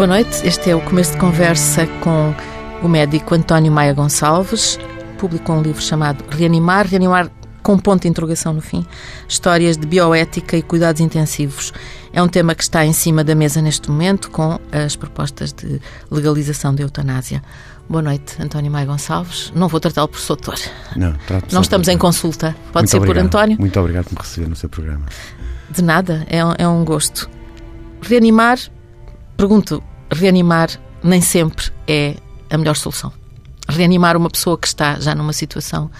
Boa noite, este é o começo de conversa com o médico António Maia Gonçalves. Publicou um livro chamado Reanimar, Reanimar com ponto de interrogação no fim, histórias de bioética e cuidados intensivos. É um tema que está em cima da mesa neste momento com as propostas de legalização da eutanásia. Boa noite, António Maia Gonçalves. Não vou tratá-lo por doutor. Não, Não estamos em consulta. Pode Muito ser obrigado. por António? Muito obrigado por me receber no seu programa. De nada, é um, é um gosto. Reanimar, pergunto, reanimar nem sempre é a melhor solução. Reanimar uma pessoa que está já numa situação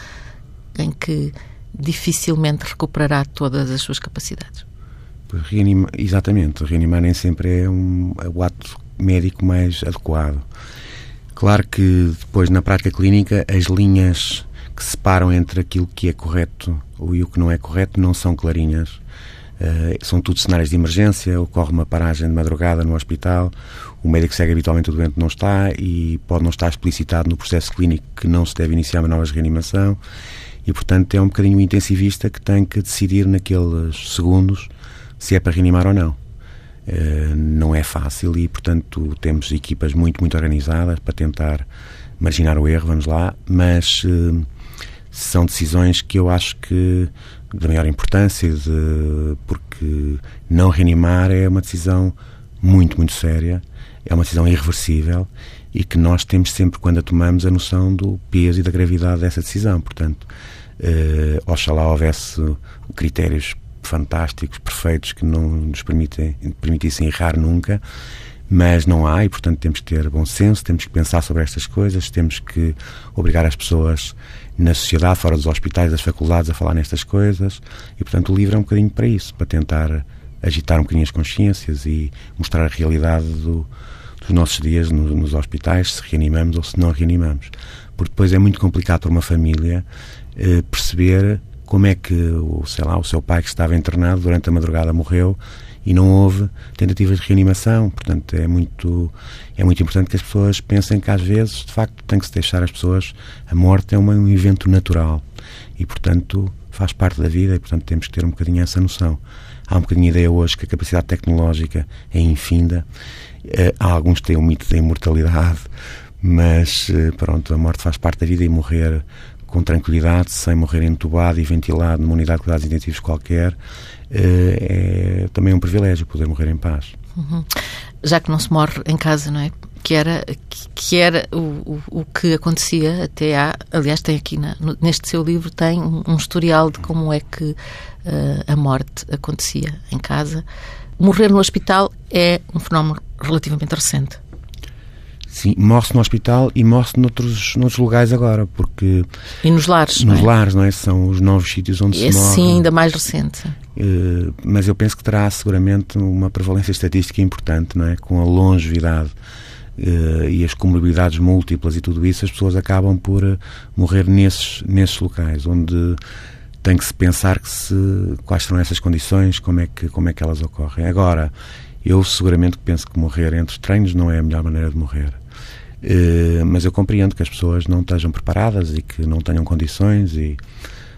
em que dificilmente recuperará todas as suas capacidades. Reanima, exatamente, reanimar nem sempre é, um, é o ato médico mais adequado. Claro que depois na prática clínica as linhas que separam entre aquilo que é correto e o que não é correto não são clarinhas. Uh, são tudo cenários de emergência, ocorre uma paragem de madrugada no hospital, o médico segue habitualmente o doente não está e pode não estar explicitado no processo clínico que não se deve iniciar uma nova reanimação e, portanto, é um bocadinho intensivista que tem que decidir naqueles segundos se é para reanimar ou não. Uh, não é fácil e, portanto, temos equipas muito, muito organizadas para tentar marginar o erro, vamos lá, mas uh, são decisões que eu acho que da maior importância, de, porque não reanimar é uma decisão muito, muito séria, é uma decisão irreversível e que nós temos sempre, quando a tomamos, a noção do peso e da gravidade dessa decisão. Portanto, eh, oxalá houvesse critérios fantásticos, perfeitos, que não nos permitem, permitissem errar nunca, mas não há e, portanto, temos que ter bom senso, temos que pensar sobre estas coisas, temos que obrigar as pessoas na sociedade, fora dos hospitais, das faculdades, a falar nestas coisas. E, portanto, o livro é um bocadinho para isso, para tentar agitar um bocadinho as consciências e mostrar a realidade do, dos nossos dias no, nos hospitais, se reanimamos ou se não reanimamos. Porque depois é muito complicado para uma família eh, perceber como é que, o, sei lá, o seu pai que estava internado durante a madrugada morreu e não houve tentativas de reanimação. Portanto, é muito, é muito importante que as pessoas pensem que às vezes, de facto, tem que se deixar as pessoas. A morte é uma, um evento natural e, portanto, faz parte da vida e, portanto, temos que ter um bocadinho essa noção. Há um bocadinho a ideia hoje que a capacidade tecnológica é infinda. Há alguns que têm o mito da imortalidade, mas pronto, a morte faz parte da vida e morrer com tranquilidade, sem morrer entubado e ventilado numa unidade de cuidados intensivos qualquer, é também um privilégio poder morrer em paz. Uhum. Já que não se morre em casa, não é? Que era, que era o, o, o que acontecia até há. Aliás, tem aqui na, neste seu livro tem um, um historial de como é que uh, a morte acontecia em casa. Morrer no hospital é um fenómeno relativamente recente. Sim, morre-se no hospital e morre-se noutros, noutros lugares agora, porque... E nos lares, Nos não é? lares, não é? São os novos sítios onde Esse se morre. sim, ainda mais recente. Uh, mas eu penso que terá seguramente uma prevalência estatística importante, não é? Com a longevidade uh, e as comorbilidades múltiplas e tudo isso, as pessoas acabam por uh, morrer nesses, nesses locais, onde tem que se pensar que se, quais serão essas condições, como é, que, como é que elas ocorrem. Agora, eu seguramente penso que morrer entre treinos não é a melhor maneira de morrer. Uh, mas eu compreendo que as pessoas não estejam preparadas e que não tenham condições e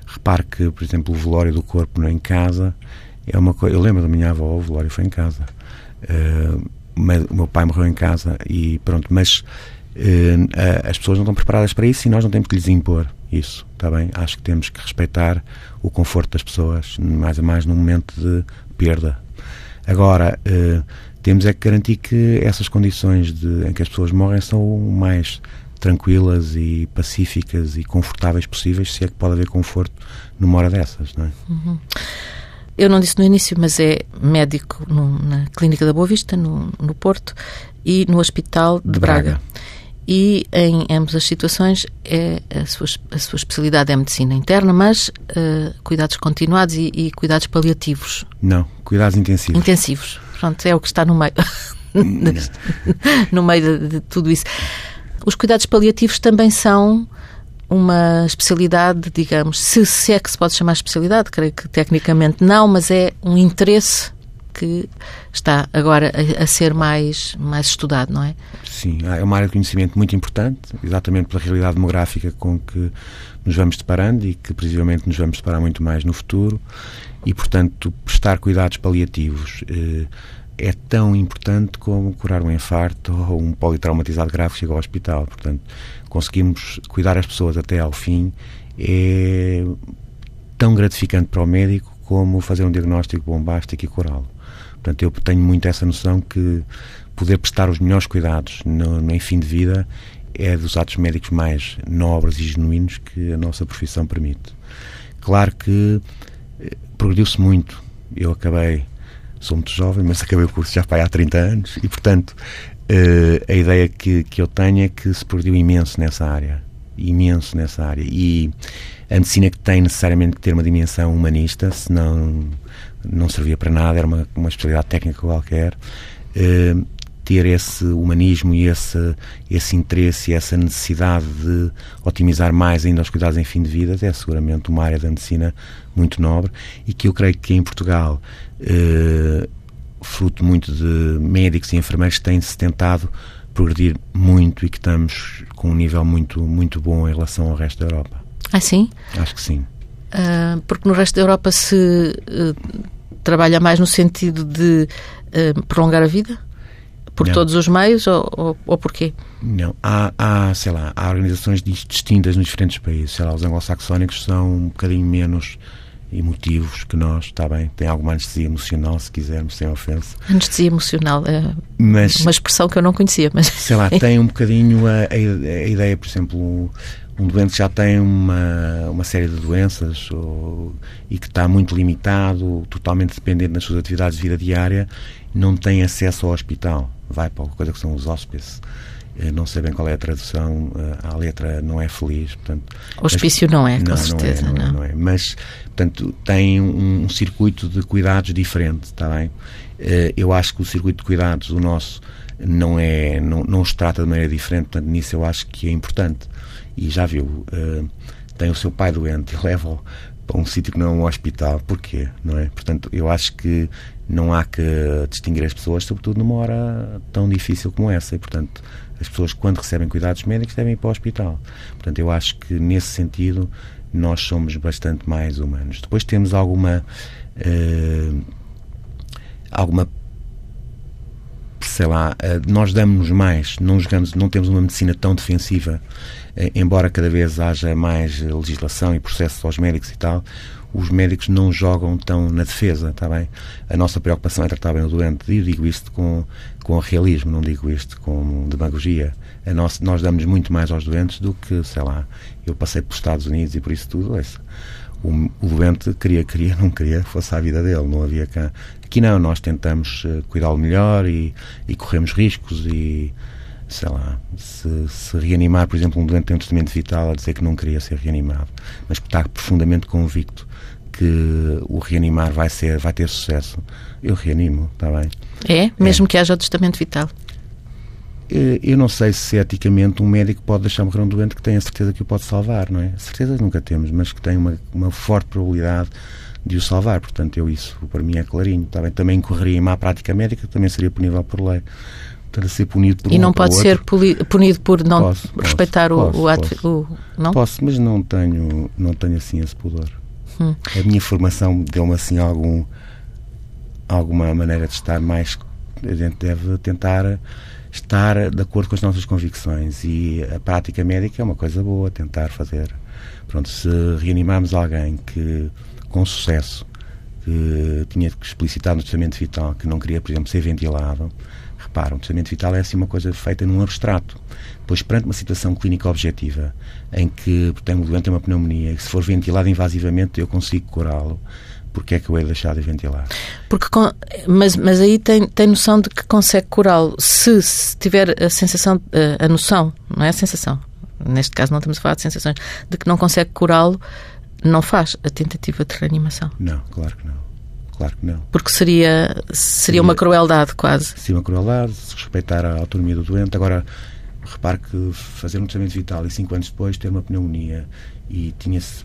repare que, por exemplo, o velório do corpo em casa é uma coisa... Eu lembro da minha avó, o velório foi em casa. Uh, o meu pai morreu em casa e pronto, mas uh, as pessoas não estão preparadas para isso e nós não temos que lhes impor isso, está bem? Acho que temos que respeitar o conforto das pessoas, mais a mais num momento de perda. Agora, uh, temos é que garantir que essas condições de, em que as pessoas morrem são o mais tranquilas e pacíficas e confortáveis possíveis, se é que pode haver conforto numa hora dessas, não é? Uhum. Eu não disse no início, mas é médico no, na Clínica da Boa Vista, no, no Porto, e no Hospital de, De Braga. Braga. E em ambas as situações é a sua, a sua especialidade é a medicina interna, mas uh, cuidados continuados e, e cuidados paliativos. Não, cuidados intensivos. Intensivos. Pronto, é o que está no meio. no meio de, de tudo isso. Os cuidados paliativos também são uma especialidade, digamos, se, se é que se pode chamar especialidade, creio que tecnicamente não, mas é um interesse que está agora a, a, ser mais, mais estudado, não é? Sim, é uma área de conhecimento muito importante, exatamente pela realidade demográfica com que nos vamos deparando e que previsivelmente nos vamos deparar muito mais no futuro e, portanto, prestar cuidados paliativos eh, é tão importante como curar um infarto ou um politraumatizado grave que chega ao hospital. Portanto, conseguimos cuidar as pessoas até ao fim é tão gratificante para o médico como fazer um diagnóstico bombástico e curá-lo. Portanto, eu tenho muito essa noção que poder prestar os melhores cuidados no, no fim de vida é dos atos médicos mais nobres e genuínos que a nossa profissão permite. Claro que eh, progrediu-se muito. Eu acabei, sou muito jovem, mas acabei o curso já há 30 anos e, portanto, eh, a ideia que, que eu tenho é que se progrediu imenso nessa área. Imenso nessa área. E a medicina que tem necessariamente que ter uma dimensão humanista, senão não servia para nada, era uma, uma especialidade técnica qualquer. Uh, ter esse humanismo e esse, esse interesse e essa necessidade de otimizar mais ainda os cuidados em fim de vida é seguramente uma área da medicina muito nobre e que eu creio que em Portugal, eh, fruto muito de médicos e enfermeiros, tem-se tentado progredir muito e que estamos com um nível muito, muito bom em relação ao resto da Europa. Ah, sim? Acho que sim. Uh, porque no resto da Europa se uh, trabalha mais no sentido de uh, prolongar a vida? Por não. todos os meios ou, ou, ou porquê? Não. Há, há, sei lá, há organizações distintas nos diferentes países. Sei lá, os anglo-saxónicos são um bocadinho menos emotivos que nós, está bem? Tem alguma anestesia emocional, se quisermos, sem ofensa. Anestesia emocional é mas, uma expressão que eu não conhecia, mas... Sei lá, tem um bocadinho a, a, a ideia, por exemplo, um doente já tem uma, uma série de doenças ou, e que está muito limitado, totalmente dependente das suas atividades de vida diária, não tem acesso ao hospital. Vai para uma coisa que são os hóspedes. Eh, não sei bem qual é a tradução, eh, a letra não é feliz. Portanto, Hospício mas, não é, com não, certeza. Não é, não, é, não é, Mas, portanto, tem um, um circuito de cuidados diferente, está bem? Eh, eu acho que o circuito de cuidados, o nosso, não é não, não os trata de maneira diferente, portanto, nisso eu acho que é importante e já viu, uh, tem o seu pai doente e leva-o para um sítio que não é um hospital, porquê? Não é? Portanto, eu acho que não há que distinguir as pessoas, sobretudo numa hora tão difícil como essa, e portanto, as pessoas quando recebem cuidados médicos devem ir para o hospital. Portanto, eu acho que nesse sentido nós somos bastante mais humanos. Depois temos alguma uh, alguma sei lá, eh, nós damos mais, não jogamos, não temos uma medicina tão defensiva, eh, embora cada vez haja mais legislação e processos aos médicos e tal, os médicos não jogam tão na defesa, está bem? A nossa preocupação é tratar bem o doente, e digo isto com, com realismo, não digo isto com demagogia. A nossa, nós damos muito mais aos doentes do que, sei lá, eu passei pelos Estados Unidos e por isso tudo, ouça, o, o doente queria, queria, não queria, fosse a vida dele, não havia cá. Aqui não, nós tentamos uh, cuidá-lo melhor e, e, corremos riscos e, sei lá, se, se, reanimar, por exemplo, um doente tem um testamento vital a dizer que não queria ser reanimado, mas que está profundamente convicto que o reanimar vai ser, vai ter sucesso, eu reanimo, está bem? É? Mesmo é. que haja o testamento vital? Eh, eu não sei se eticamente um médico pode deixar morrer um doente que tem a certeza que o pode salvar, não é? Certezas nunca temos, mas que tem uma, uma forte probabilidade de o salvar. Portanto, eu isso para mim é clarinho. Também, tá também incorreria em má prática médica, também seria punível por lei. Portanto, ser punido por E um não pode ser punido por não posso, respeitar posso, o, o ato. Posso, o, não? posso, mas não tenho, não tenho assim esse pudor. Hum. A minha formação deu-me assim algum, alguma maneira de estar mais. A gente deve tentar estar de acordo com as nossas convicções e a prática médica é uma coisa boa, tentar fazer. Pronto, se reanimarmos alguém que, com sucesso, que tinha que explicitar no testamento vital que não queria, por exemplo, ser ventilado, repara, um testamento vital é assim uma coisa feita num abstrato. Pois, perante uma situação clínica objetiva, em que tem um doente uma pneumonia, que se for ventilado invasivamente eu consigo curá-lo, porque é que eu hei deixado de ventilar? Porque, mas, mas aí tem, tem noção de que consegue curá-lo se, se, tiver a sensação, a, a, noção, não é a sensação, neste caso não estamos a falar de sensações, de que não consegue curá-lo, não faz a tentativa de reanimação. Não, claro que não. Claro que não. Porque seria, seria, seria uma crueldade, quase. Seria uma crueldade, se respeitar a autonomia do doente. Agora, repare que fazer um tratamento vital e cinco anos depois ter uma pneumonia e tinha-se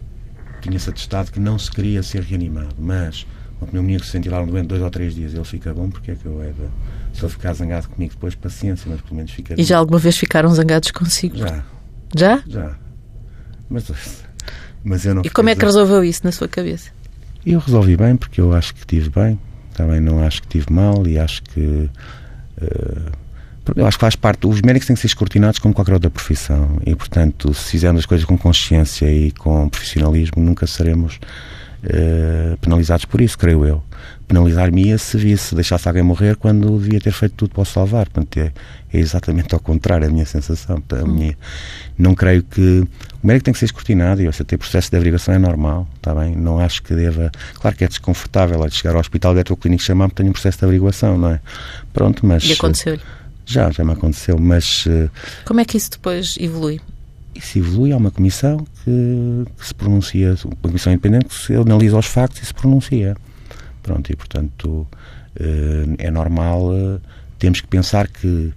tinha-se atestado que não se queria ser reanimado, mas uma pneumonia que se ventilaram doente dois ou três dias, ele fica bom, porque é que eu é de, se ele ficar zangado comigo depois, paciência, mas pelo menos fica E já alguma vez ficaram zangados consigo? Já. Já? Já. Mas, mas eu não E como é que resolveu isso na sua cabeça? Eu resolvi bem, porque eu acho que estive bem. Também não acho que tive mal e acho que. Uh, eu acho que faz parte. Os médicos têm que ser escrutinados como qualquer outra profissão e, portanto, se fizermos as coisas com consciência e com profissionalismo, nunca seremos uh, penalizados por isso, creio eu. Penalizar-me-ia se visse, deixasse alguém morrer quando devia ter feito tudo para o salvar. Portanto, é, é exatamente ao contrário a minha sensação. A hum. minha, não creio que. O médico tem que ser escrutinado e, ter processo de averiguação é normal, está bem? Não acho que deva. Claro que é desconfortável é de chegar ao hospital de clínico chamar-me tenho um processo de averiguação, não é? Pronto, mas. E aconteceu-lhe? Já, já me aconteceu, mas. Eh, Como é que isso depois evolui? Isso evolui, há uma comissão que, que se pronuncia, uma comissão independente que se analisa os factos e se pronuncia. Pronto, e portanto eh, é normal, eh, temos que pensar que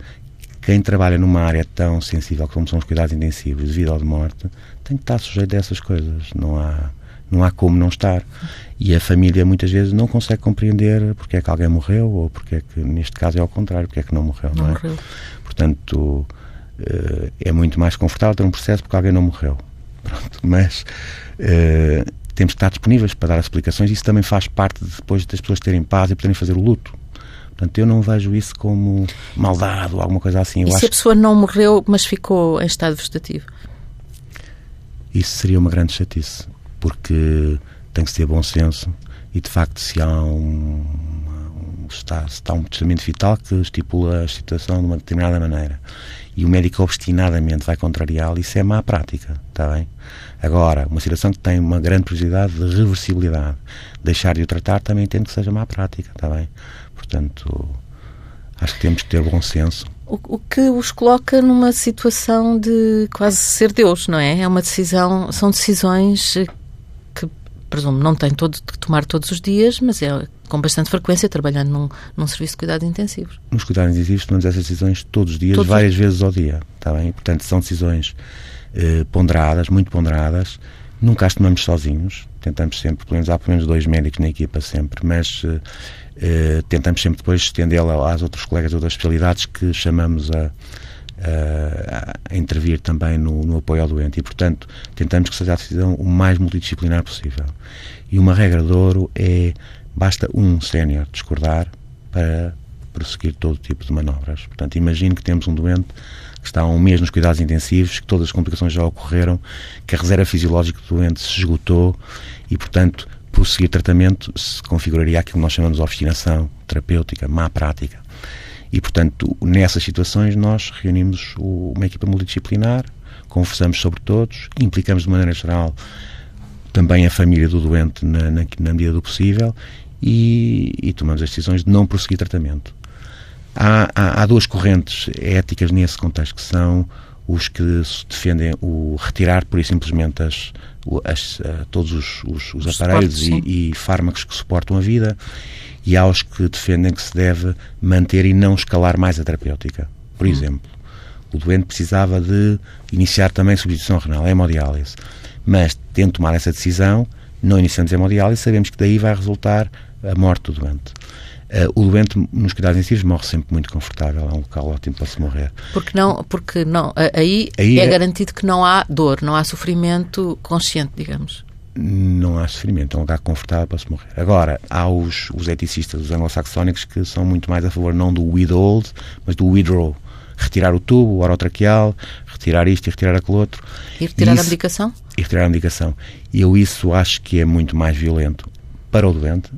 quem trabalha numa área tão sensível como são os cuidados intensivos, de vida ou de morte, tem que estar sujeito a essas coisas. Não há, não há como não estar. E a família muitas vezes não consegue compreender porque é que alguém morreu ou porque é que, neste caso, é ao contrário, porque é que não morreu. Não, não é? morreu. Portanto, eh, é muito mais confortável ter um processo porque alguém não morreu. Pronto, mas temos que estar disponíveis para dar as explicações. Isso também faz parte de, depois das pessoas terem paz e poderem fazer o luto. Portanto, eu não vejo isso como maldade ou alguma coisa assim. Eu e se a pessoa não morreu, mas ficou em estado vegetativo? Isso seria uma grande chatice, porque tem que ter bom senso e, de facto, se há um, um, está, está um testamento vital que estipula a situação de uma determinada maneira e o médico obstinadamente vai contrariá-lo, isso é má prática, está bem? Agora, uma situação que tem uma grande possibilidade de reversibilidade, deixar de o tratar também entendo que seja má prática, está bem? Portanto, acho que temos que ter bom senso. O, o, que os coloca numa situação de quase ser Deus, não é? É uma decisão, são decisões presumo, não tem todo, que tomar todos os dias, mas é com bastante frequência, trabalhando num, num serviço de cuidados intensivos. Nos cuidados intensivos tomamos essas decisões todos os dias, todos várias vezes ao dia, está bem? Portanto, são decisões eh, ponderadas, muito ponderadas. Nunca as tomamos sozinhos, tentamos sempre, pelo menos há pelo menos dois médicos na equipa sempre, mas eh, eh tentamos sempre depois estendê-la às outros colegas de outras especialidades que chamamos a, a, a intervir também no, no, apoio ao doente e, portanto, tentamos que seja a decisão o mais multidisciplinar possível. E uma regra de ouro é Basta um sénior discordar para prosseguir todo tipo de manobras. Portanto, imagino que temos um doente que está há um mês nos cuidados intensivos, que todas as complicações já ocorreram, que a reserva fisiológica do doente se esgotou e, portanto, prosseguir tratamento se configuraria aquilo que nós chamamos de obstinação terapêutica, má prática. E, portanto, nessas situações nós reunimos uma equipa multidisciplinar, conversamos sobre todos, implicamos de maneira geral também a família do doente na, na, na medida do possível e, e, tomamos as decisões de não prosseguir tratamento. Há, há, há, duas correntes éticas nesse contexto que são os que defendem o retirar por e simplesmente as, as, uh, todos os, os, os aparelhos e, e, fármacos que suportam a vida e há os que defendem que se deve manter e não escalar mais a terapêutica. Por hum. exemplo, o doente precisava de iniciar também substituição renal, hemodiálise. Mas, tendo tomar essa decisão, não iniciamos hemodiálise, sabemos que daí vai resultar a morte do doente. Uh, o doente nos cuidados intensivos morre sempre muito confortável, é um local ótimo para se morrer. Porque não, porque não, aí, aí é, é, garantido que não há dor, não há sofrimento consciente, digamos. Não há sofrimento, é um lugar confortável para se morrer. Agora, há os, os eticistas, os anglo-saxónicos, que são muito mais a favor não do withhold, mas do withdraw. Retirar o tubo, o orotraqueal, retirar isto e retirar aquele outro. E retirar isso, a medicação? E retirar a medicação. E eu isso acho que é muito mais violento para o doente,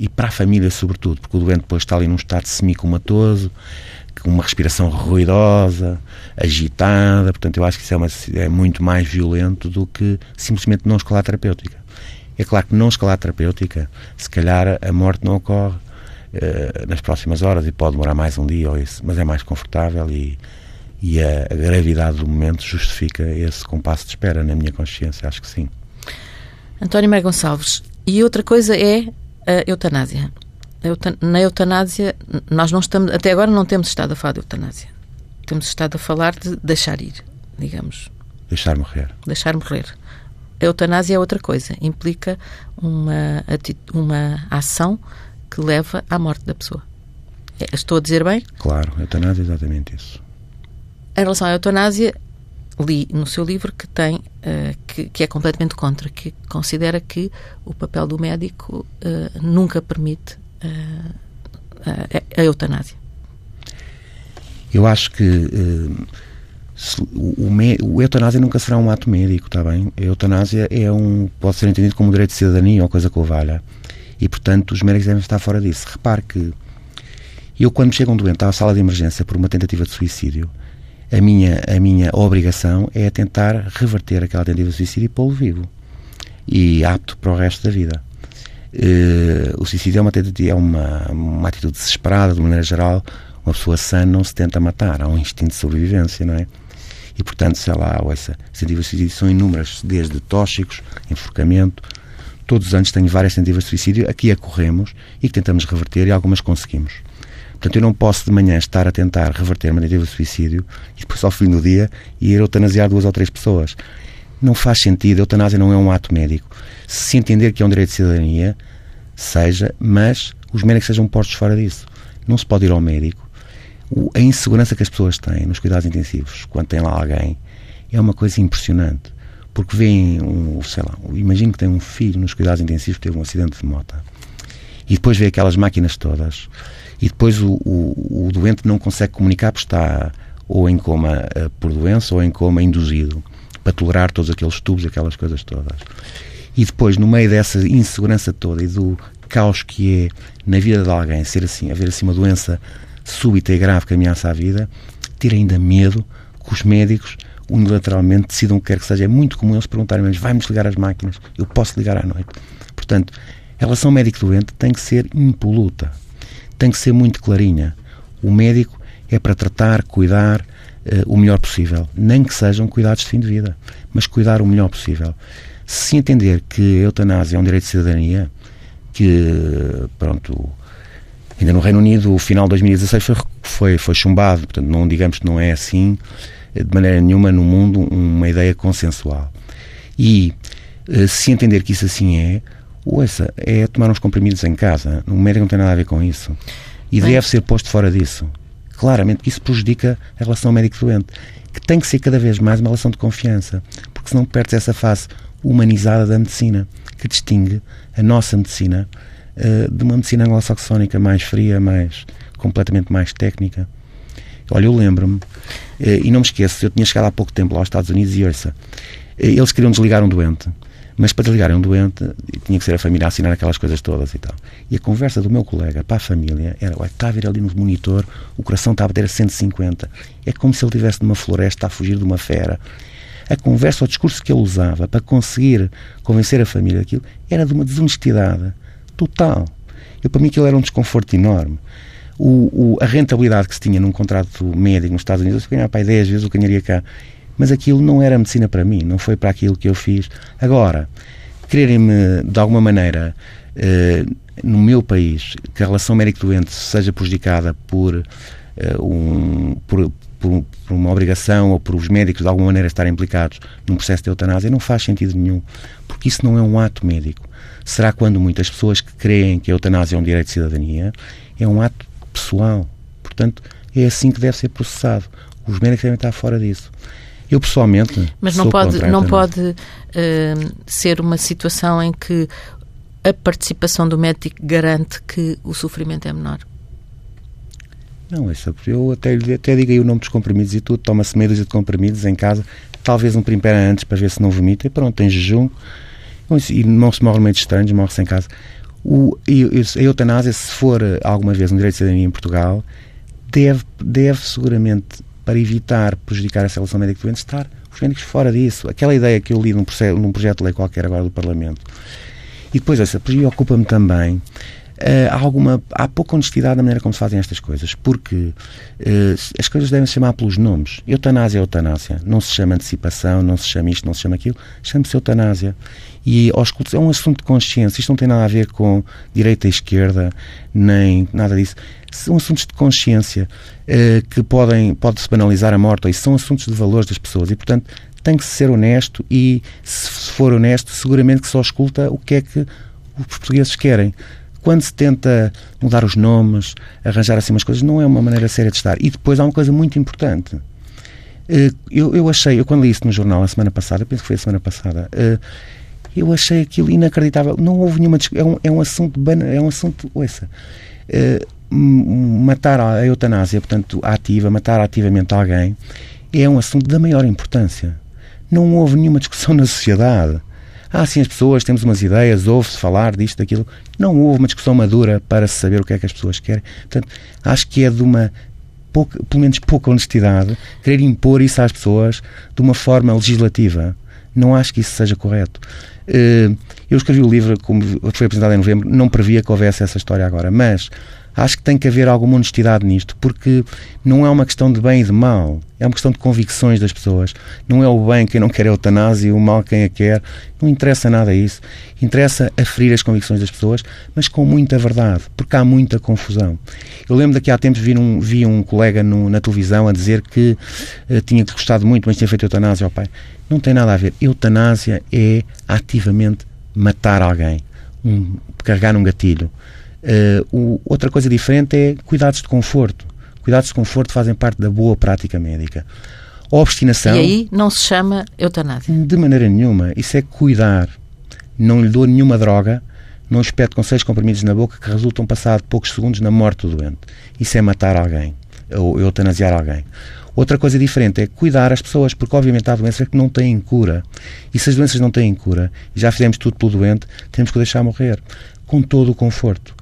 e para a família, sobretudo, porque o doente depois está ali num estado semicomatoso, com uma respiração ruidosa, agitada. Portanto, eu acho que isso é, uma, é muito mais violento do que simplesmente não escalar terapêutica. É claro que não escalar terapêutica, se calhar a morte não ocorre uh, nas próximas horas e pode demorar mais um dia ou isso, mas é mais confortável e, e a, a gravidade do momento justifica esse compasso de espera, na minha consciência, acho que sim. António Maia Gonçalves, e outra coisa é a eutanásia. Na eutanásia, nós não estamos, até agora não temos estado a falar de eutanásia. Temos estado a falar de deixar ir, digamos. Deixar morrer. Deixar morrer. A eutanásia é outra coisa. Implica uma, uma ação que leva à morte da pessoa. É, estou a dizer bem? Claro, a eutanásia é exatamente isso. Em relação à eutanásia, li no seu livro que tem uh, que, que, é completamente contra, que considera que o papel do médico uh, nunca permite a, a eutanásia? Eu acho que uh, o, o, o, eutanásia nunca será um ato médico, está bem? A eutanásia é um, pode ser entendido como um direito de cidadania ou coisa que o valha. E, portanto, os médicos devem estar fora disso. Repare que eu, quando chego um doente à sala de emergência por uma tentativa de suicídio, a minha, a minha obrigação é tentar reverter aquela tentativa de suicídio e pô-lo vivo. E apto para o resto da vida. Uh, o suicídio é uma, é uma, uma atitude desesperada, de maneira geral. Uma pessoa sã não se tenta matar, há um instinto de sobrevivência, não é? E, portanto, sei lá, as tentativas de suicídio são inúmeras, desde tóxicos, enforcamento. Todos os anos tenho várias tentativas de suicídio, a corremos e que tentamos reverter e algumas conseguimos. Portanto, eu não posso de manhã estar a tentar reverter uma tentativa de suicídio e depois, ao fim do dia, ir eutanasiar duas ou três pessoas. Não faz sentido. A eutanásia não é um ato médico. Se entender que é um direito de cidadania, seja, mas os médicos sejam postos fora disso. Não se pode ir ao médico. A insegurança que as pessoas têm nos cuidados intensivos, quando tem lá alguém, é uma coisa impressionante. Porque vem um, sei lá, imagino que tem um filho nos cuidados intensivos que teve um acidente de moto. E depois vê aquelas máquinas todas e depois o, o, o doente não consegue comunicar porque está ou em coma uh, por doença ou em coma induzido, para tolerar todos aqueles tubos, aquelas coisas todas. E depois, no meio dessa insegurança toda e do caos que é na vida de alguém, ser assim, haver assim uma doença súbita e grave que ameaça a vida, ter ainda medo que os médicos unilateralmente decidam o que quer que seja. É muito comum eles perguntarem, mas vai-me desligar as máquinas? Eu posso ligar à noite. Portanto, a relação médico-doente tem que ser impoluta tem que ser muito clarinha. O médico é para tratar, cuidar o melhor possível. Nem que sejam cuidados de fim de vida, mas cuidar o melhor possível. Se entender que a eutanásia é um direito de cidadania, que, pronto, ainda no Reino Unido, o final de 2016 foi, foi, foi chumbado, portanto, não digamos que não é assim, de maneira nenhuma, no mundo, uma ideia consensual. E uh, se entender que isso assim é, Ouça, é tomar uns comprimidos em casa. O médico não tem nada a ver com isso. E Bem. deve ser posto fora disso. Claramente, isso prejudica a relação médico-doente, que tem que ser cada vez mais uma relação de confiança, porque senão perdes essa face humanizada da medicina, que distingue a nossa medicina uh, de uma medicina anglo-saxónica mais fria, mais completamente mais técnica. Olha, eu lembro-me, uh, e não me esqueço, eu tinha chegado há pouco tempo lá aos Estados Unidos e ouça, uh, eles queriam desligar um doente mas para desligar um doente, tinha que ser a família a assinar aquelas coisas todas e tal. E a conversa do meu colega para a família era: está a ver ali no monitor, o coração está a bater a 150. É como se ele estivesse numa floresta a fugir de uma fera. A conversa, o discurso que ele usava para conseguir convencer a família daquilo era de uma desonestidade total. Eu, para mim, aquilo era um desconforto enorme. O, o, a rentabilidade que se tinha num contrato médico nos Estados Unidos, eu ganhava para 10 vezes o que ganharia cá. Mas aquilo não era medicina para mim, não foi para aquilo que eu fiz. Agora, quererem-me, de alguma maneira, eh, no meu país, que a relação médico-doente seja prejudicada por, eh, um, por, por, por, uma obrigação ou por os médicos, de alguma maneira, estarem implicados num processo de eutanásia, não faz sentido nenhum, porque isso não é um ato médico. Será quando muitas pessoas que creem que a eutanásia é um direito de cidadania, é um ato pessoal. Portanto, é assim que deve ser processado. Os médicos devem estar fora disso. Eu pessoalmente. Mas não pode, não pode uh, ser uma situação em que a participação do médico garante que o sofrimento é menor. Não, essa, eu até, até digo aí o nome dos comprimidos e tudo, toma-se meia dúzia de comprimidos em casa, talvez um primpera antes para ver se não vomita, e pronto, tem jejum, e não se morre meio estranhos, morre-se em casa. O, a eutanásia, se for alguma vez um direito de cidadania em Portugal, deve, deve seguramente para evitar prejudicar essa relação médico-doente, estar os médicos fora disso. Aquela ideia que eu li num, processo, num projeto de lei qualquer agora do Parlamento. E depois, essa preocupa-me também uh, há, alguma, há pouca honestidade na maneira como se fazem estas coisas, porque uh, as coisas devem se chamar pelos nomes. Eutanásia é eutanásia. Não se chama antecipação, não se chama isto, não se chama aquilo. Chama-se eutanásia. E aos cultos, é um assunto de consciência. Isto não tem nada a ver com direita e esquerda, nem nada disso são assuntos de consciência uh, que podem pode-se banalizar a morte, isso são assuntos de valores das pessoas e, portanto, tem que ser honesto e, se for honesto, seguramente que só escuta o que é que os portugueses querem. Quando se tenta mudar os nomes, arranjar assim umas coisas, não é uma maneira séria de estar. E depois há uma coisa muito importante. Uh, eu, eu achei, eu quando li isso no jornal a semana passada, penso que foi a semana passada, uh, Eu achei aquilo inacreditável. Não houve nenhuma é um, é um assunto é um assunto, ouça, uh, matar a eutanásia, portanto, ativa, matar ativamente alguém, é um assunto da maior importância. Não houve nenhuma discussão na sociedade. Ah, sim, as pessoas, temos umas ideias, ouve-se falar disto, daquilo. Não houve uma discussão madura para saber o que é que as pessoas querem. Portanto, acho que é de uma pouca, pelo menos pouca honestidade, querer impor isso às pessoas de uma forma legislativa. Não acho que isso seja correto. Eh, eu escrevi o livro, como foi apresentado em novembro, não previa que houvesse essa história agora, mas acho que tem que haver alguma honestidade nisto, porque não é uma questão de bem e de mal, é uma questão de convicções das pessoas. Não é o bem quem não quer a eutanásia, o mal quem a quer. Não interessa nada isso. Interessa aferir as convicções das pessoas, mas com muita verdade, porque há muita confusão. Eu lembro daqui há tempos vi um, vi um colega no, na televisão a dizer que uh, tinha gostado muito, mas tinha feito eutanásia ao pai. Não tem nada a ver. Eutanásia é ativamente matar alguém, um, carregar um gatilho. Uh, o, outra coisa diferente é cuidados de conforto. Cuidados de conforto fazem parte da boa prática médica. obstinação. E aí não se chama eutanásia? De maneira nenhuma. Isso é cuidar. Não lhe dou nenhuma droga, não espeto com seis comprimidos na boca que resultam, passado poucos segundos, na morte do doente. Isso é matar alguém, ou eutanasiar alguém. Outra coisa diferente é cuidar as pessoas, porque obviamente há doenças que não têm cura. E se as doenças não têm cura, e já fizemos tudo pelo doente, temos que o deixar morrer. Com todo o conforto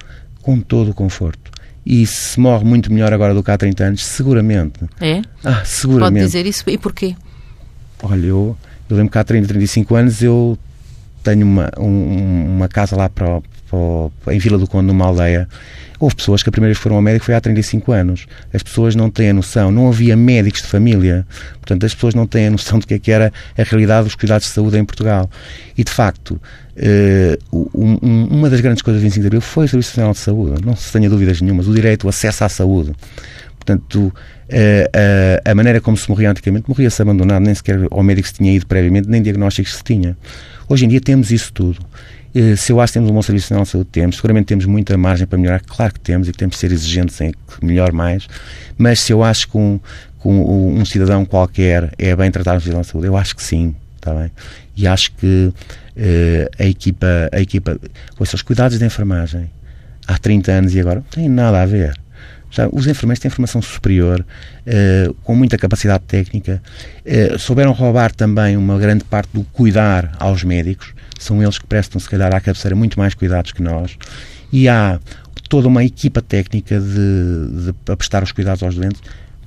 com todo o conforto. E se morre muito melhor agora do que há 30 anos, seguramente. É? Ah, seguramente. Pode dizer isso. E porquê? Olha, eu, eu lembro que há 30, 35 anos eu tenho uma, um, uma casa lá para, em Vila do Conde, numa aldeia. Houve pessoas que a primeira vez foram ao médico foi há 35 anos. As pessoas não têm a noção, não havia médicos de família. Portanto, as pessoas não têm a noção do que é que era a realidade dos cuidados de saúde em Portugal. E, de facto, um, uma das grandes coisas do 25 de Abril foi o Serviço Nacional de Saúde. Não se tenha dúvidas nenhumas. O direito, o acesso à saúde. Portanto, uh, uh, a maneira como se morria antigamente, morria-se abandonado, nem sequer ao médico se tinha ido previamente, nem diagnósticos se tinha. Hoje em dia temos isso tudo. Se eu acho que temos um bom Serviço Nacional de Saúde, temos. Seguramente temos muita margem para melhorar, claro que temos, e que temos de ser exigentes em melhor mais. Mas se eu acho que um, que um, um cidadão qualquer é bem tratado no Serviço de Saúde, eu acho que sim, está bem? E acho que uh, a equipa, a equipa, ouça, os cuidados de enfermagem há 30 anos e agora não têm nada a ver. Já, os enfermeiros têm formação superior, uh, com muita capacidade técnica, uh, souberam roubar também uma grande parte do cuidar aos médicos, são eles que prestam, se calhar, à cabeceira muito mais cuidados que nós, e há toda uma equipa técnica de, de, prestar os cuidados aos doentes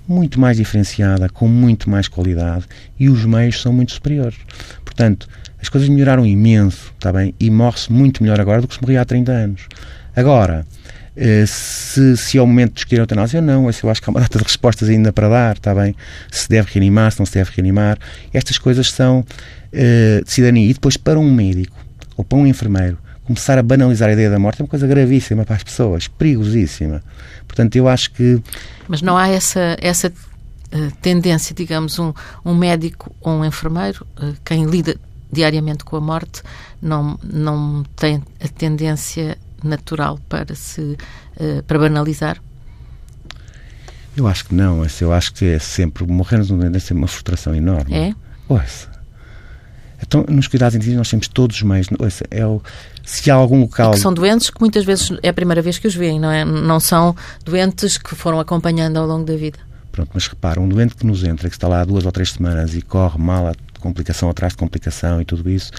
muito mais diferenciada, com muito mais qualidade, e os meios são muito superiores. Portanto, as coisas melhoraram imenso, está bem? E morre-se muito melhor agora do que se morria há 30 anos. Agora, eh, se, se é o momento de discutir a eutanásia, não. Eu acho que há uma data de respostas ainda para dar, está bem? Se deve reanimar, se não se deve reanimar. Estas coisas são uh, de cidadania. E depois, para um médico ou para um enfermeiro, começar a banalizar a ideia da morte é uma coisa gravíssima para as pessoas, perigosíssima. Portanto, eu acho que. Mas não há essa, essa uh, tendência, digamos, um, um médico ou um enfermeiro, quem lida diariamente com a morte não, não tem a tendência natural para se uh, para banalizar? Eu acho que não. Eu acho que é sempre morrermos no doente é sempre uma frustração enorme. É? Ouça. Então, nos cuidados intensivos nós temos todos os meios. Ouça, é o, se há algum local... E são doentes que muitas vezes é a primeira vez que os veem, não é? Não são doentes que foram acompanhando ao longo da vida. Pronto, mas repara, um doente que nos entra, que está lá há duas ou três semanas e corre mal, complicação atrás de complicação e tudo isso,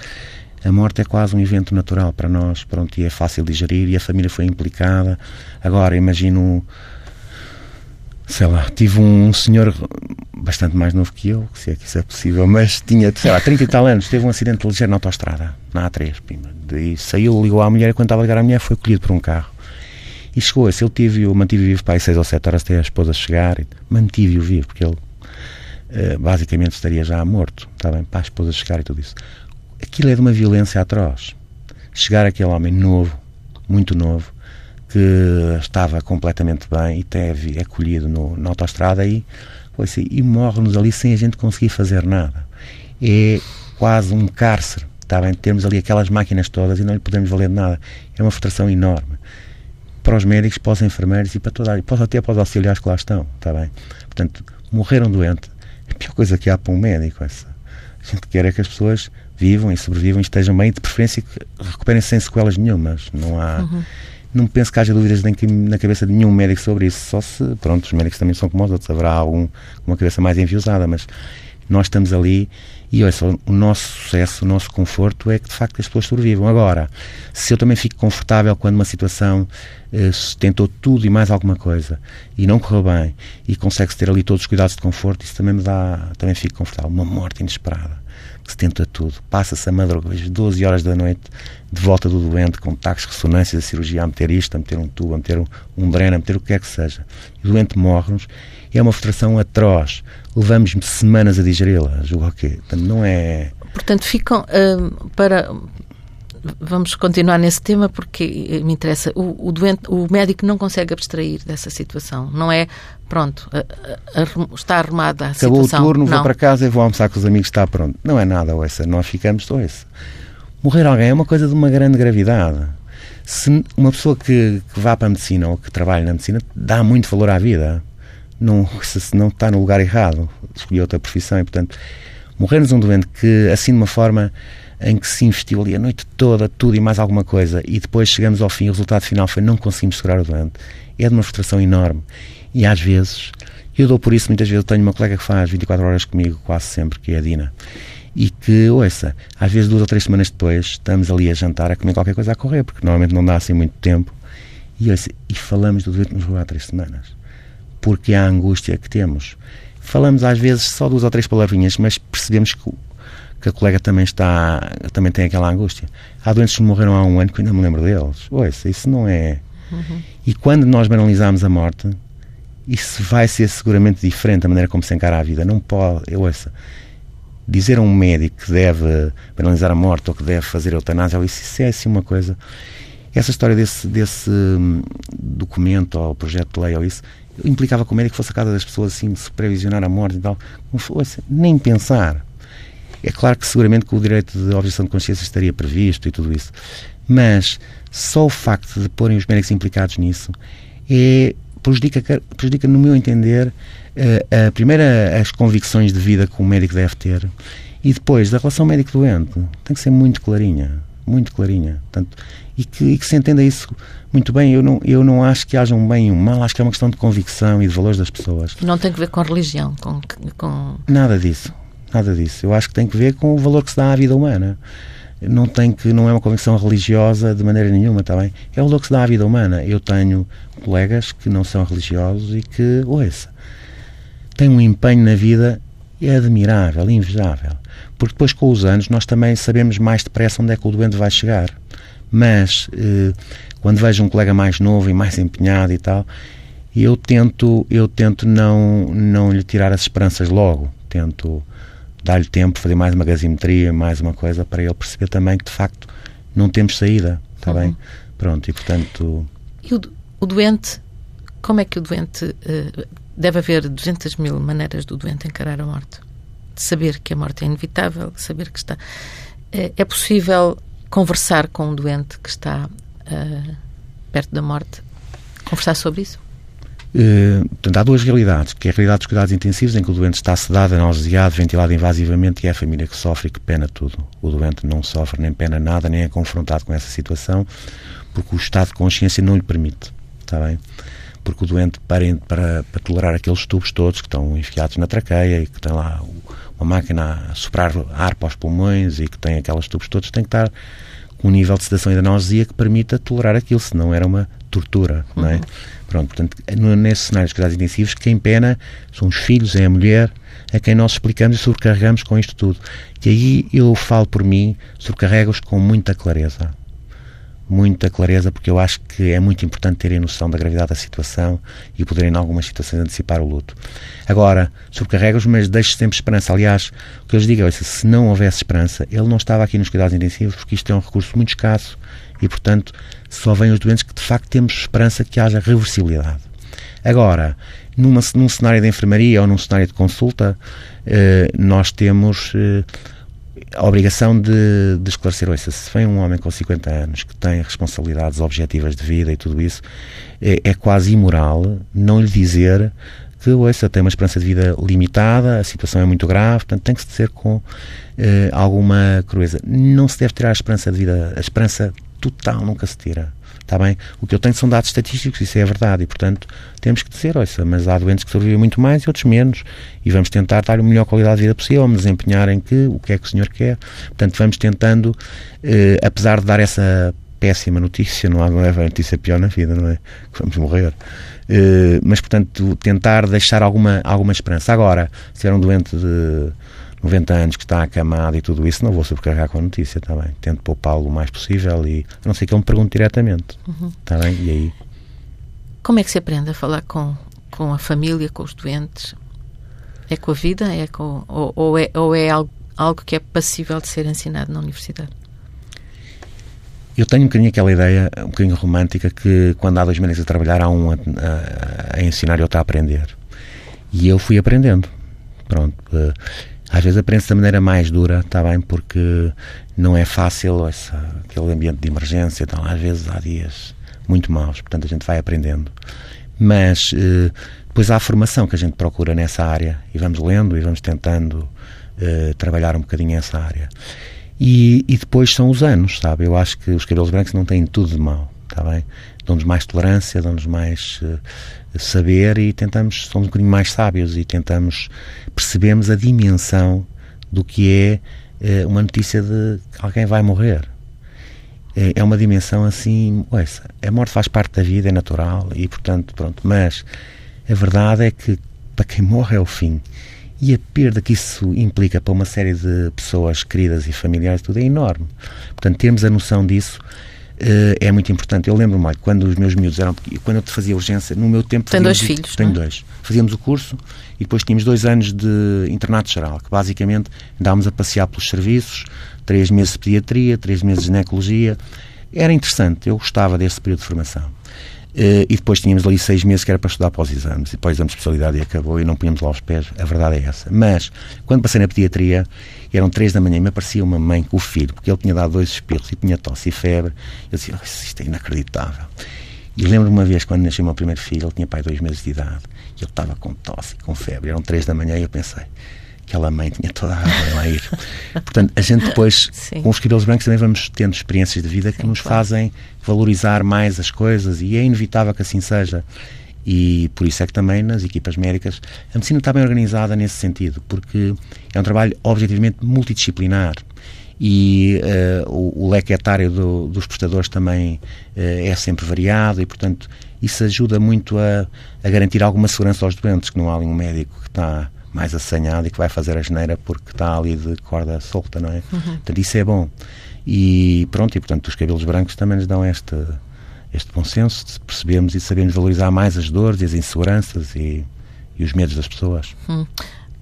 a morte é quase um evento natural para nós, pronto, e é fácil de gerir e a família foi implicada. Agora, imagino, sei lá, tive um senhor bastante mais novo que eu, se é que isso é possível, mas tinha, sei lá, 30 e tal anos, teve um acidente ligeiro na autostrada, na A3, pima, e saiu, ligou à mulher e quando estava a ligar à mulher foi colhido por um carro. E chegou a se ele tive, eu mantive vivo para aí 6 ou 7 horas até a esposa chegar, mantive-o vivo, porque ele uh, basicamente estaria já morto, está bem, para a esposa chegar e tudo isso. Aquilo é de uma violência atroz. Chegar aquele homem novo, muito novo, que estava completamente bem e teve acolhido no, na autostrada e, assim, e morre-nos ali sem a gente conseguir fazer nada. É quase um cárcere, está bem? Temos ali aquelas máquinas todas e não lhe podemos valer de nada. É uma frustração enorme. Para os médicos, para os enfermeiros e para toda a área, até para os auxiliares que lá estão, está bem? Portanto, morreram doente. A pior coisa que há para um médico, essa. A gente quer é que as pessoas vivam e sobrevivam e estejam bem de preferência que recuperem sem sequelas nenhumas. Não há. Uhum. Não penso que haja dúvidas nem que, na cabeça de nenhum médico sobre isso, só se, pronto, os médicos também são como os outros, haverá algum com uma cabeça mais enviosada, mas nós estamos ali e olha só, o nosso sucesso, o nosso conforto é que de facto as pessoas sobrevivam. Agora, se eu também fico confortável quando uma situação eh, tentou tudo e mais alguma coisa e não correu bem e consegue-se ter ali todos os cuidados de conforto, isso também me dá, também fico confortável. Uma morte inesperada, se tenta tudo, passa-se a madrugada, às 12 horas da noite, de volta do doente, com taques, ressonâncias, a cirurgia, a meter isto, a meter um tubo, a meter um, um dreno, a meter o que quer que seja. E o doente morre-nos é uma frustração atroz. Levamos semanas a digeri-la, não é. Portanto, ficam uh, para. Vamos continuar nesse tema porque me interessa. O, o, doente, o médico não consegue abstrair dessa situação. Não é, pronto, a, a, a, está arrumada a Acabou situação. Acabou o turno, não. vou para casa e vou almoçar com os amigos, está pronto. Não é nada, ouça. Nós ficamos, ouça. Morrer alguém é uma coisa de uma grande gravidade. Se uma pessoa que, que vá para a medicina ou que trabalha na medicina dá muito valor à vida não, se não está no lugar errado, escolheu outra profissão e, portanto, morrer-nos um doente que, assim de uma forma em que se investiu ali a noite toda, tudo e mais alguma coisa, e depois chegamos ao fim, o resultado final foi não conseguimos segurar o doente, é de uma frustração enorme. E às vezes, eu dou por isso muitas vezes, eu tenho uma colega que faz 24 horas comigo, quase sempre, que é a Dina, e que, ouça, às vezes duas ou três semanas depois, estamos ali a jantar, a comer qualquer coisa a correr, porque normalmente não dá assim muito tempo, e, ouça, e falamos do doente que nos há três semanas porque a angústia que temos. Falamos às vezes só duas ou três palavrinhas, mas percebemos que, que a colega também está, também tem aquela angústia. Há doentes que morreram há um ano que eu ainda me lembro deles. Ouça, isso não é. Uhum. E quando nós banalizamos a morte, isso vai ser seguramente diferente da maneira como se encara a vida. Não pode, eu ouça, dizer a um médico que deve banalizar a morte ou que deve fazer eutanásia, isso, isso é assim uma coisa. Essa história desse, desse hum, documento ou projeto de lei ou isso, implicava que o médico fosse a casa das pessoas assim, supervisionar a morte e tal. Não fosse, nem pensar. É claro que seguramente que o direito de objeção de consciência estaria previsto e tudo isso. Mas só o facto de porem os médicos implicados nisso é, prejudica, prejudica, no meu entender, a, a, primeiro as convicções de vida que o médico deve ter e depois da relação médico-doente. Tem que ser muito clarinha. Muito clarinha. Portanto, e, que, e que se entenda isso muito bem. Eu não, eu não acho que haja um bem e um mal, acho que é uma questão de convicção e de valores das pessoas. Não tem que ver com religião, com, com... Nada disso, nada disso. Eu acho que tem que ver com o valor que se dá à vida humana. Não tem que, não é uma convicção religiosa de maneira nenhuma, está bem? É o valor que se dá à vida humana. Eu tenho colegas que não são religiosos e que, ouça, têm um empenho na vida admirável, invejável. Porque depois, com os anos, nós também sabemos mais depressa onde é que o doente vai chegar mas eh, quando vejo um colega mais novo e mais empenhado e tal, eu tento, eu tento não, não lhe tirar as esperanças logo, tento dar-lhe tempo, fazer mais uma gazimetria, mais uma coisa, para ele perceber também que de facto não temos saída, está uhum. bem? Pronto, e portanto... E o, o doente, como é que o doente... Uh, deve haver 200 mil maneiras do doente encarar a morte. De saber que a morte é inevitável, saber que está... É, é possível conversar com um doente que está uh, perto da morte, conversar sobre isso? Uh, há duas realidades, que é a realidade dos cuidados intensivos, em que o doente está sedado, anestesiado, ventilado invasivamente, e é a família que sofre e que pena tudo. O doente não sofre nem pena nada, nem é confrontado com essa situação, porque o estado de consciência não lhe permite, está bem? Porque o doente, para, para, para tolerar aqueles tubos todos que estão enfiados na traqueia e que tem lá uma máquina a soprar ar para os pulmões e que tem aquelas tubos todos, tem que estar com um nível de sedação e de analgesia que permita tolerar aquilo, senão era uma tortura, uhum. não é? Uhum. Pronto, portanto, nesse cenário de cuidados intensivos, quem pena são os filhos, é a mulher, a quem nós explicamos e sobrecarregamos com isto tudo. E aí eu falo por mim, sobrecarrego-os com muita clareza muita clareza, porque eu acho que é muito importante terem noção da gravidade da situação e poderem, em algumas situações, antecipar o luto. Agora, sobrecarrega-os, mas deixe sempre esperança. Aliás, o que eu lhes digo é: se não houvesse esperança, ele não estava aqui nos cuidados intensivos, porque isto é um recurso muito escasso e, portanto, só vêm os doentes que de facto temos esperança que haja reversibilidade. Agora, numa, num cenário de enfermaria ou num cenário de consulta, eh, nós temos. Eh, a obrigação de, de esclarecer, ouça, se vem um homem com 50 anos que tem responsabilidades objetivas de vida e tudo isso, é, é quase imoral não lhe dizer que, ouça, tem uma esperança de vida limitada, a situação é muito grave, portanto tem que se dizer com uh, alguma crueza. Não se deve tirar a esperança de vida, a esperança total nunca se tira. Está bem? O que eu tenho são dados estatísticos, isso é verdade, e portanto temos que dizer, ouça, mas há doentes que sobrevivem muito mais e outros menos, e vamos tentar dar a melhor qualidade de vida possível, vamos empenhar em que, o que é que o senhor quer. Portanto, vamos tentando, eh, apesar de dar essa péssima notícia, não há não é notícia pior na vida, não é? Que vamos morrer. Uh, mas, portanto, tentar deixar alguma, alguma esperança. Agora, se era um doente de 90 anos que está acamado e tudo isso, não vou sobrecarregar com a notícia, está bem? Tento poupá-lo o mais possível e a não ser que ele me pergunte diretamente, está uhum. bem? E aí? Como é que se aprende a falar com, com a família, com os doentes? É com a vida? É com, ou, ou é, ou é algo, algo que é passível de ser ensinado na universidade? Eu tenho um bocadinho aquela ideia, um bocadinho romântica, que quando há dois médicos a trabalhar, há um a, a, a ensinar e outro a aprender. E eu fui aprendendo. Pronto. Uh, às vezes aprende-se da maneira mais dura, está bem, porque não é fácil essa, aquele ambiente de emergência, então às vezes há dias muito maus, portanto a gente vai aprendendo. Mas eh, depois há a formação que a gente procura nessa área e vamos lendo e vamos tentando eh, trabalhar um bocadinho essa área. E, e, depois são os anos, sabe? Eu acho que os cabelos brancos não têm tudo de mal, está bem? Dão-nos mais tolerância, dão-nos mais eh, saber e tentamos, somos um bocadinho mais sábios e tentamos, percebemos a dimensão do que é eh, uma notícia de que alguém vai morrer. É, é uma dimensão assim, ouça, a morte faz parte da vida, é natural e portanto, pronto, mas a verdade é que para quem morre é o fim. E a perda que isso implica para uma série de pessoas queridas e familiares, tudo é enorme. Portanto, termos a noção disso é muito importante. Eu lembro-me, quando os meus miúdos eram quando eu fazia urgência, no meu tempo... Tem dois filhos, Tenho é? dois. Fazíamos o curso e depois tínhamos dois anos de internato geral, que basicamente andávamos a passear pelos serviços, três meses de pediatria, três meses de ginecologia. Era interessante, eu gostava desse período de formação. Uh, e depois tínhamos ali seis meses que era para estudar para os exames, e depois o exame de especialidade e acabou e não punhamos lá os pés, a verdade é essa. Mas, quando passei na pediatria, eram três da manhã e me aparecia uma mãe com o filho, porque ele tinha dado dois espirros e tinha tosse e febre, eu dizia, oh, isto é inacreditável. E lembro-me uma vez, quando nasceu o meu primeiro filho, ele tinha pai dois meses de idade, e ele estava com tosse e com febre, eram três da manhã e eu pensei, aquela mãe tinha toda a razão a ir. Portanto, a gente depois, Sim. com os cabelos brancos, também vamos tendo experiências de vida que Sim, nos claro. fazem valorizar mais as coisas e é inevitável que assim seja. E por isso é que também nas equipas médicas a medicina está bem organizada nesse sentido, porque é um trabalho objetivamente multidisciplinar e uh, o, o, leque etário do, dos prestadores também uh, é sempre variado e, portanto, isso ajuda muito a, a garantir alguma segurança aos doentes, que não há ali um médico que está mais assanhado e que vai fazer a geneira porque está ali de corda solta, não é? Uhum. Portanto, isso é bom. E pronto, e portanto os cabelos brancos também nos dão este, este bom senso de percebermos e sabemos valorizar mais as dores e as inseguranças e, e os medos das pessoas. Hum.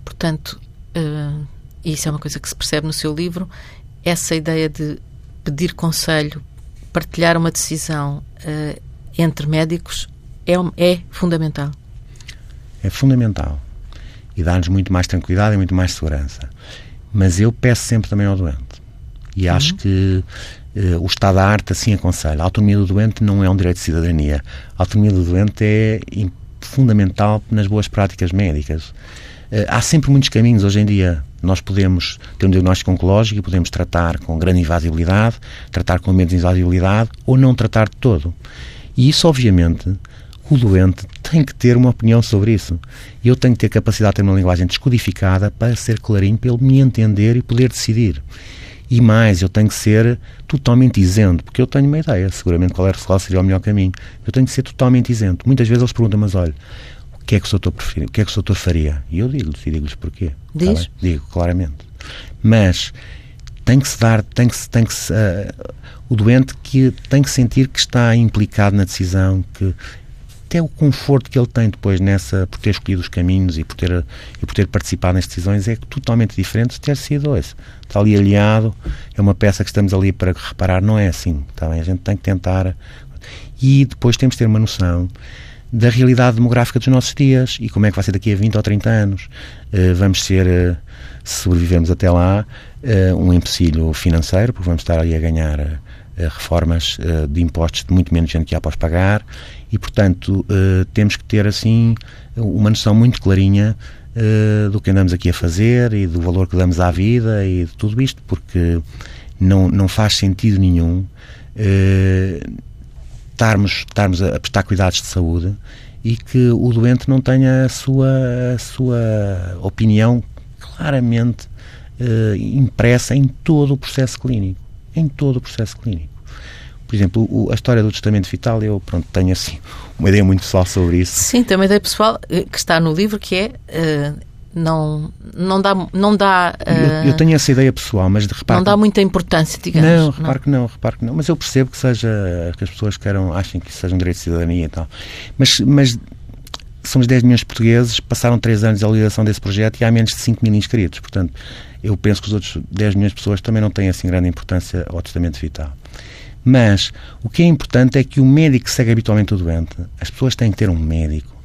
Portanto, uh, isso é uma coisa que se percebe no seu livro, essa ideia de pedir conselho, partilhar uma decisão uh, entre médicos é, é fundamental. É fundamental e dá-nos muito mais tranquilidade e muito mais segurança. Mas eu peço sempre também ao doente. E uhum. acho que uh, o estado da arte assim aconselha. A autonomia do doente não é um direito de cidadania. A autonomia do doente é fundamental nas boas práticas médicas. Uh, há sempre muitos caminhos hoje em dia. Nós podemos ter um diagnóstico oncológico e podemos tratar com grande invasibilidade, tratar com menos invasibilidade ou não tratar de todo. E isso, obviamente, o doente tem que ter uma opinião sobre isso. Eu tenho que ter capacidade de ter uma linguagem descodificada para ser clarinho, para ele me entender e poder decidir. E mais, eu tenho que ser totalmente isento, porque eu tenho uma ideia, seguramente qual, é, seria o melhor caminho. Eu tenho que ser totalmente isento. Muitas vezes eles perguntam, mas olha, o que é que o doutor preferia? O que é que o doutor faria? E eu digo-lhes, e digo-lhes porquê. Diz? Tá digo, claramente. Mas tem que se dar, tem que, tem que se, uh, o doente que tem que sentir que está implicado na decisão, que até o conforto que ele tem depois nessa, por ter escolhido os caminhos e por ter, e por ter participado nas decisões é totalmente diferente de ter sido esse. Está ali aliado, é uma peça que estamos ali para reparar, não é assim. Está bem? A gente tem que tentar. E depois temos que ter uma noção da realidade demográfica dos nossos dias e como é que vai ser daqui a 20 ou 30 anos. Uh, vamos ser, uh, se sobrevivemos até lá, uh, um empecilho financeiro, porque vamos estar ali a ganhar reformas de impostos de muito menos gente que há para os pagar E, portanto, uh, temos que ter, assim, uma noção muito clarinha uh, do que andamos aqui a fazer e do valor que damos à vida e de tudo isto, porque não, não faz sentido nenhum uh, estarmos, estarmos a prestar cuidados de saúde e que o doente não tenha a sua, a sua opinião claramente impressa em todo o processo clínico. Em todo o processo clínico. Por exemplo, o, a história do testamento vital, eu pronto, tenho assim uma ideia muito pessoal sobre isso. Sim, tem uma ideia pessoal eh, que está no livro que é. Uh, não, não dá. Não dá uh, eu, eu, tenho essa ideia pessoal, mas repare. Não dá muita importância, digamos. Não, repare não. que não, repare que não. Mas eu percebo que seja. que as pessoas queiram, achem que isso seja um direito de cidadania e tal. Mas, mas somos 10 milhões de portugueses, passaram 3 anos de realização desse projeto e há menos de 5 mil inscritos. Portanto, eu penso que os outros 10 milhões de pessoas também não têm assim grande importância ao testamento vital. Mas o que é importante é que o médico que segue habitualmente o doente, as pessoas têm que ter um médico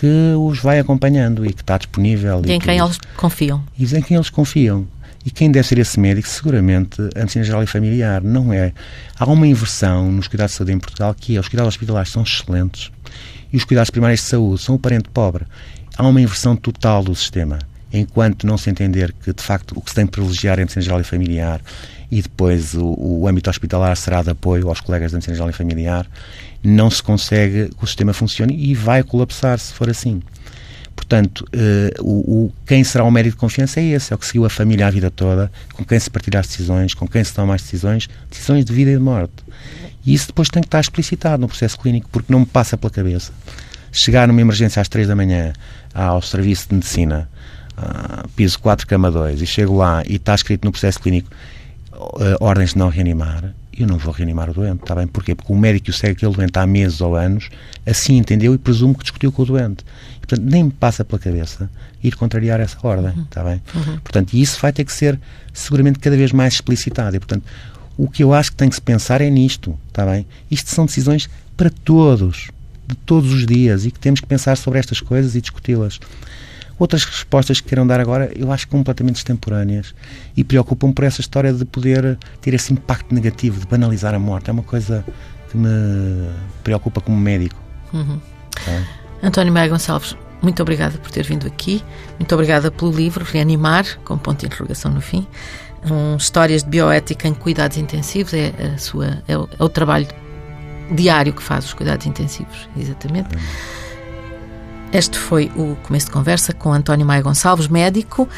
que os vai acompanhando e que está disponível. E, em quem eles confiam. E em quem eles confiam. E quem deve ser esse médico, seguramente, a medicina geral e familiar, não é. Há uma inversão nos cuidados de saúde em Portugal que é, os cuidados hospitalares são excelentes e os cuidados primários de saúde são o parente pobre. Há uma inversão total do sistema enquanto não se entender que, de facto, o que se tem que privilegiar é a medicina geral e familiar e depois o, o âmbito hospitalar será de apoio aos colegas da medicina geral e familiar, não se consegue que o sistema funcione e vai colapsar se for assim. Portanto, uh, o, o, quem será o médico de confiança é esse, é o que seguiu a família a vida toda, com quem se partilhar as decisões, com quem se tomam as decisões, decisões de vida e de morte. E isso depois tem que estar explicitado no processo clínico, porque não me passa pela cabeça. Chegar numa emergência às três da manhã ao serviço de medicina uh, piso 4, cama 2, e chego lá e está escrito no processo clínico uh, ordens de não reanimar, eu não vou reanimar o doente, está bem? Porquê? Porque o médico que o segue aquele doente há meses ou anos, assim entendeu e presumo que discutiu com o doente. E, portanto, nem me passa pela cabeça ir contrariar essa ordem, uhum. está bem? Uhum. Portanto, isso vai ter que ser seguramente cada vez mais explicitado. E, portanto, o que eu acho que tem que se pensar é nisto, está bem? Isto são decisões para todos, de todos os dias, e que temos que pensar sobre estas coisas e discuti-las. Outras respostas que queiram dar agora, eu acho completamente extemporâneas e preocupam por essa história de poder ter esse impacto negativo, de banalizar a morte. É uma coisa que me preocupa como médico. Uhum. É. António Maia Gonçalves, muito obrigada por ter vindo aqui. Muito obrigada pelo livro Reanimar, com ponto de interrogação no fim. Um, histórias de bioética em cuidados intensivos. É, a sua, é, o, é o trabalho diário que faz os cuidados intensivos, exatamente. Uhum. Este foi o começo de conversa com António Maia Gonçalves, médico.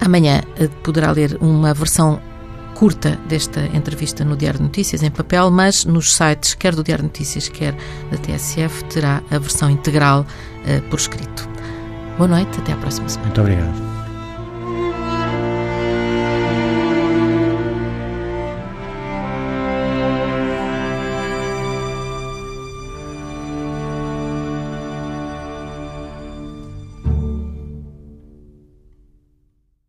Amanhã eh, poderá ler uma versão curta desta entrevista no Diário de Notícias em papel, mas nos sites, quer do Diário de Notícias, quer da TSF, terá a versão integral uh, por escrito. Boa noite, até à próxima semana. Muito obrigado.